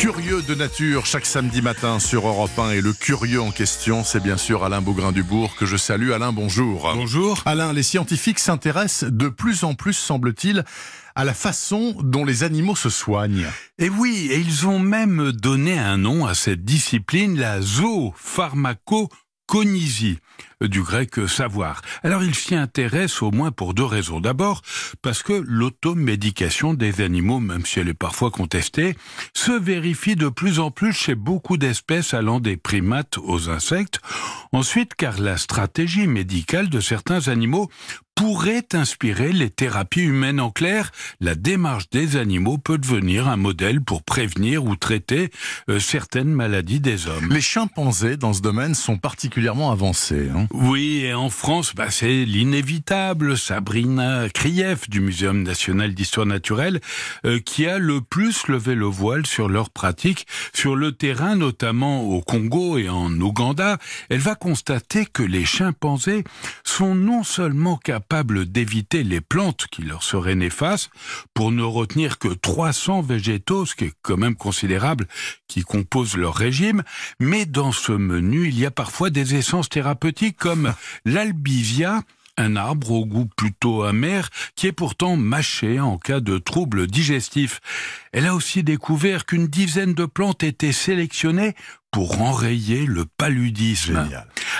Curieux de nature, chaque samedi matin sur Europe 1. Et le curieux en question, c'est bien sûr Alain Bougrain-Dubourg, que je salue. Alain, bonjour. Bonjour. Alain, les scientifiques s'intéressent de plus en plus, semble-t-il, à la façon dont les animaux se soignent. Et oui, et ils ont même donné un nom à cette discipline, la zoopharmacogonisie du grec savoir. Alors il s'y intéresse au moins pour deux raisons. D'abord, parce que l'automédication des animaux, même si elle est parfois contestée, se vérifie de plus en plus chez beaucoup d'espèces allant des primates aux insectes. Ensuite, car la stratégie médicale de certains animaux pourrait inspirer les thérapies humaines. En clair, la démarche des animaux peut devenir un modèle pour prévenir ou traiter euh, certaines maladies des hommes. Les chimpanzés dans ce domaine sont particulièrement avancés. Hein oui, et en France, bah, c'est l'inévitable Sabrina Krief du Muséum national d'histoire naturelle euh, qui a le plus levé le voile sur leurs pratiques sur le terrain, notamment au Congo et en Ouganda. Elle va constater que les chimpanzés sont non seulement capables d'éviter les plantes qui leur seraient néfastes, pour ne retenir que 300 végétaux, ce qui est quand même considérable, qui composent leur régime, mais dans ce menu, il y a parfois des essences thérapeutiques comme l'albizia, un arbre au goût plutôt amer qui est pourtant mâché en cas de troubles digestifs. Elle a aussi découvert qu'une dizaine de plantes étaient sélectionnées pour enrayer le paludisme.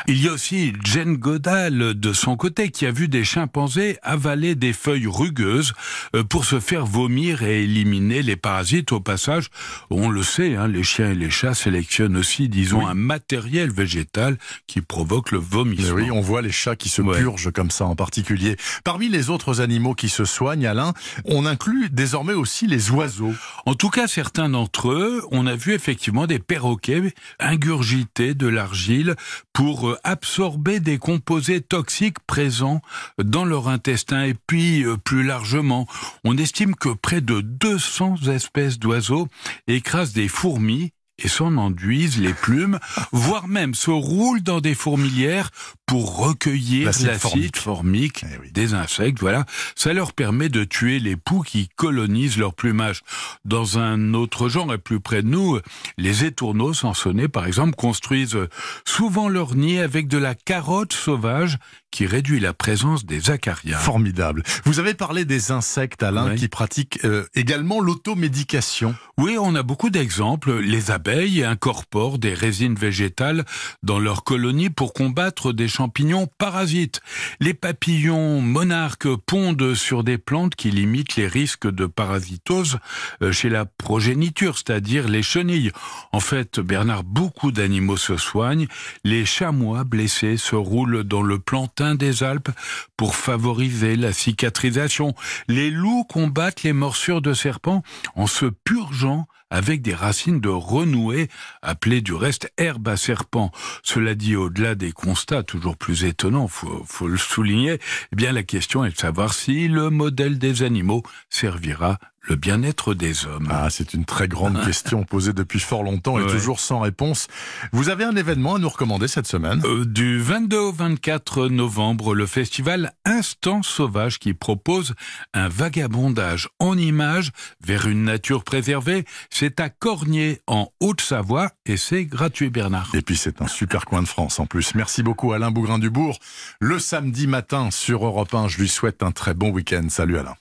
Il y a aussi Jen Godal de son côté qui a vu des chimpanzés avaler des feuilles rugueuses euh, pour se faire vomir et éliminer les parasites. Au passage, on le sait, hein, les chiens et les chats sélectionnent aussi, disons, un matériel végétal qui provoque le vomissement. oui, on voit les chats qui se purgent comme ça en particulier. Parmi les autres animaux qui se soignent, Alain, on inclut désormais aussi les oiseaux. En tout cas, certains d'entre eux, on a vu effectivement des perroquets ingurgiter de l'argile pour euh, absorber des composés toxiques présents dans leur intestin. Et puis, euh, plus largement, on estime que près de 200 espèces d'oiseaux écrasent des fourmis et s'en enduisent les plumes, voire même se roulent dans des fourmilières pour recueillir l'acide formique, eh des insectes. Voilà, ça leur permet de tuer les poux qui colonisent leur plumage. Dans un autre genre et plus près de nous, les étourneaux sansonnés, par exemple, construisent souvent leur nid avec de la carotte sauvage qui réduit la présence des acariens. Formidable. Vous avez parlé des insectes, Alain, qui pratiquent euh, également l'automédication. Oui, on a beaucoup d'exemples. Les abeilles incorporent des résines végétales dans leurs colonies pour combattre des champignons parasites. Les papillons monarques pondent sur des plantes qui limitent les risques de parasitose euh, chez la progéniture, c'est-à-dire les chenilles. En fait, Bernard, beaucoup d'animaux se soignent. Les chamois blessés se roulent dans le plantain des Alpes pour favoriser la cicatrisation. Les loups combattent les morsures de serpents en se purgeant avec des racines de renouée, appelées du reste herbe à serpent. Cela dit, au-delà des constats toujours plus étonnants, faut, faut le souligner, eh bien la question est de savoir si le modèle des animaux servira le bien-être des hommes Ah, c'est une très grande question posée depuis fort longtemps et toujours sans réponse. Vous avez un événement à nous recommander cette semaine? Euh, Du 22 au 24 novembre, le festival Instant Sauvage qui propose un vagabondage en images vers une nature préservée. C'est à Cornier, en Haute-Savoie, et c'est gratuit, Bernard. Et puis c'est un super coin de France en plus. Merci beaucoup Alain Bougrain-Dubourg. Le samedi matin sur Europe 1, je lui souhaite un très bon week-end. Salut Alain.